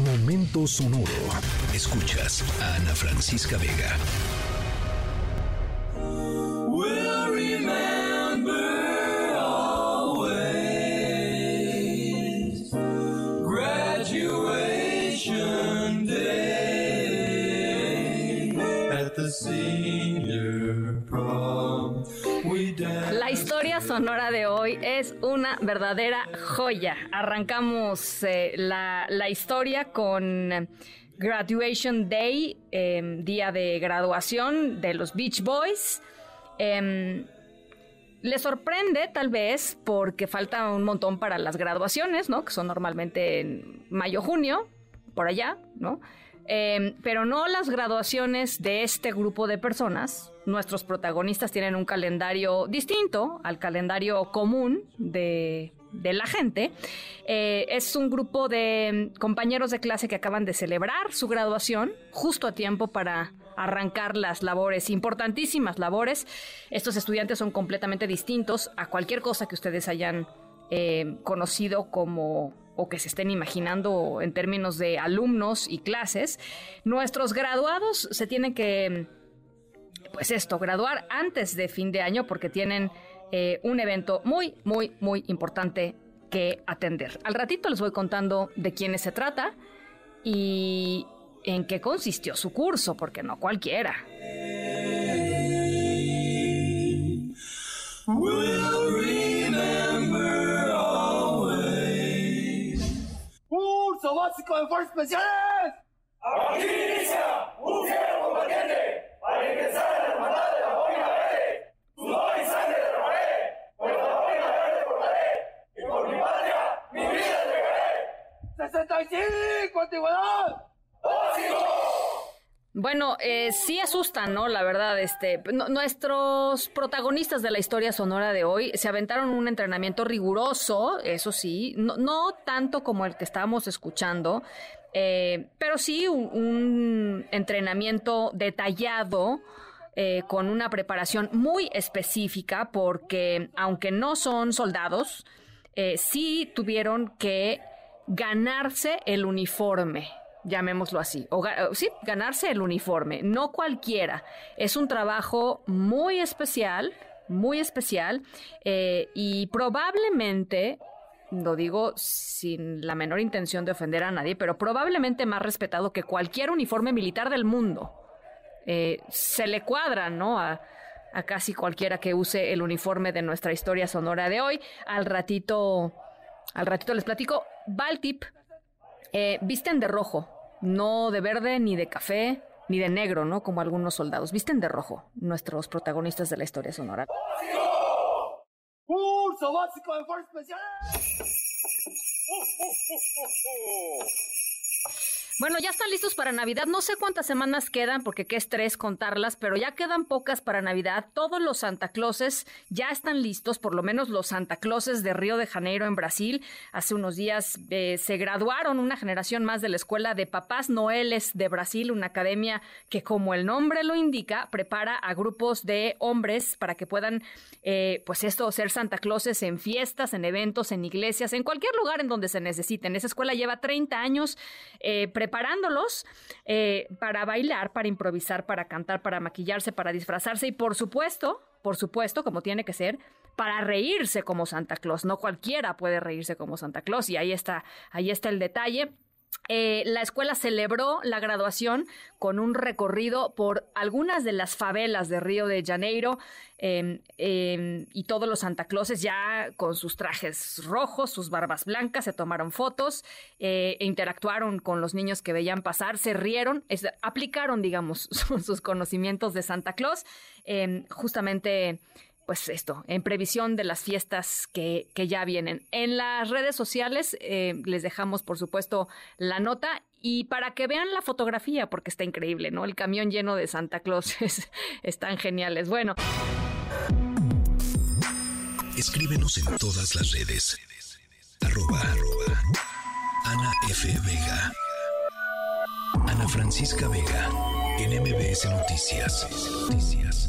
Momento sonoro. Escuchas a Ana Francisca Vega. Graduation day at the senior sonora de hoy es una verdadera joya. Arrancamos eh, la, la historia con Graduation Day, eh, día de graduación de los Beach Boys. Em, le sorprende tal vez porque falta un montón para las graduaciones, ¿no? Que son normalmente en mayo, junio, por allá, ¿no? Eh, pero no las graduaciones de este grupo de personas. Nuestros protagonistas tienen un calendario distinto al calendario común de, la gente. Eh, es un grupo de compañeros de clase que acaban de celebrar su graduación justo a tiempo para arrancar las labores, importantísimas labores. Estos estudiantes son completamente distintos a cualquier cosa que ustedes hayan eh, conocido como o que se estén imaginando en términos de alumnos y clases. Nuestros graduados se tienen que, pues esto, graduar antes de fin de año porque tienen eh, un evento muy, muy, muy importante que atender. Al ratito les voy contando de quiénes se trata y en qué consistió su curso, porque no cualquiera. Básico de fuerzas especiales! Aquí inicia un fiero combatiente para ingresar a la hermandad de la boina verde. Sudor y sangre derramaré, pues la boina verde portaré, y por mi patria mi vida entregaré. ¡65! ¡Antigüedad! ¡Básico! Bueno, eh, sí asustan, ¿no? La verdad, este, nuestros protagonistas de la historia sonora de hoy se aventaron un entrenamiento riguroso, eso sí, no, tanto como el que estábamos escuchando, eh, pero sí un, un entrenamiento detallado. eh, con una preparación muy específica porque aunque no son soldados, eh, sí tuvieron que ganarse el uniforme, llamémoslo así, o sí, ganarse el uniforme, no cualquiera. Es un trabajo muy especial, muy especial, eh, y probablemente, lo digo sin la menor intención de ofender a nadie, pero probablemente más respetado que cualquier uniforme militar del mundo. Eh, se le cuadra, ¿no? A, a casi cualquiera que use el uniforme de nuestra historia sonora de hoy. Al ratito, al ratito les platico. Baltip, eh, visten de rojo, no de verde, ni de café, ni de negro, ¿no? Como algunos soldados. Visten de rojo, nuestros protagonistas de la historia sonora. ¡Curso básico de fuerzas especiales! Bueno, ya están listos para Navidad. No sé cuántas semanas quedan, porque qué estrés contarlas, pero ya quedan pocas para Navidad. Todos los Santa Clauses ya están listos, por lo menos los Santa Clauses de Río de Janeiro en Brasil. Hace unos días eh, se graduaron una generación más de la Escuela de Papás Noeles de Brasil, una academia que, como el nombre lo indica, prepara a grupos de hombres para que puedan, eh, pues esto, ser Santa Clauses en fiestas, en eventos, en iglesias, en cualquier lugar en donde se necesiten. Esa escuela lleva 30 años eh, preparándolos eh, para bailar, para improvisar, para cantar, para maquillarse, para disfrazarse y por supuesto, por supuesto, como tiene que ser, para reírse como Santa Claus. No cualquiera puede reírse como Santa Claus y ahí está, ahí está el detalle. Eh, la escuela celebró la graduación con un recorrido por algunas de las favelas de Río de Janeiro eh, eh, y todos los Santa Clauses ya con sus trajes rojos, sus barbas blancas, se tomaron fotos, eh, e interactuaron con los niños que veían pasar, se rieron, aplicaron, digamos, sus, conocimientos de Santa Claus, eh, justamente pues esto, en previsión de las fiestas que, que ya vienen. En las redes sociales eh, les dejamos, por supuesto, la nota y para que vean la fotografía, porque está increíble, ¿no? El camión lleno de Santa Claus es- están geniales. Bueno, Escríbenos en todas las redes. Arroba, arroba Ana F. Vega. Ana Francisca Vega. En MBS Noticias. Noticias.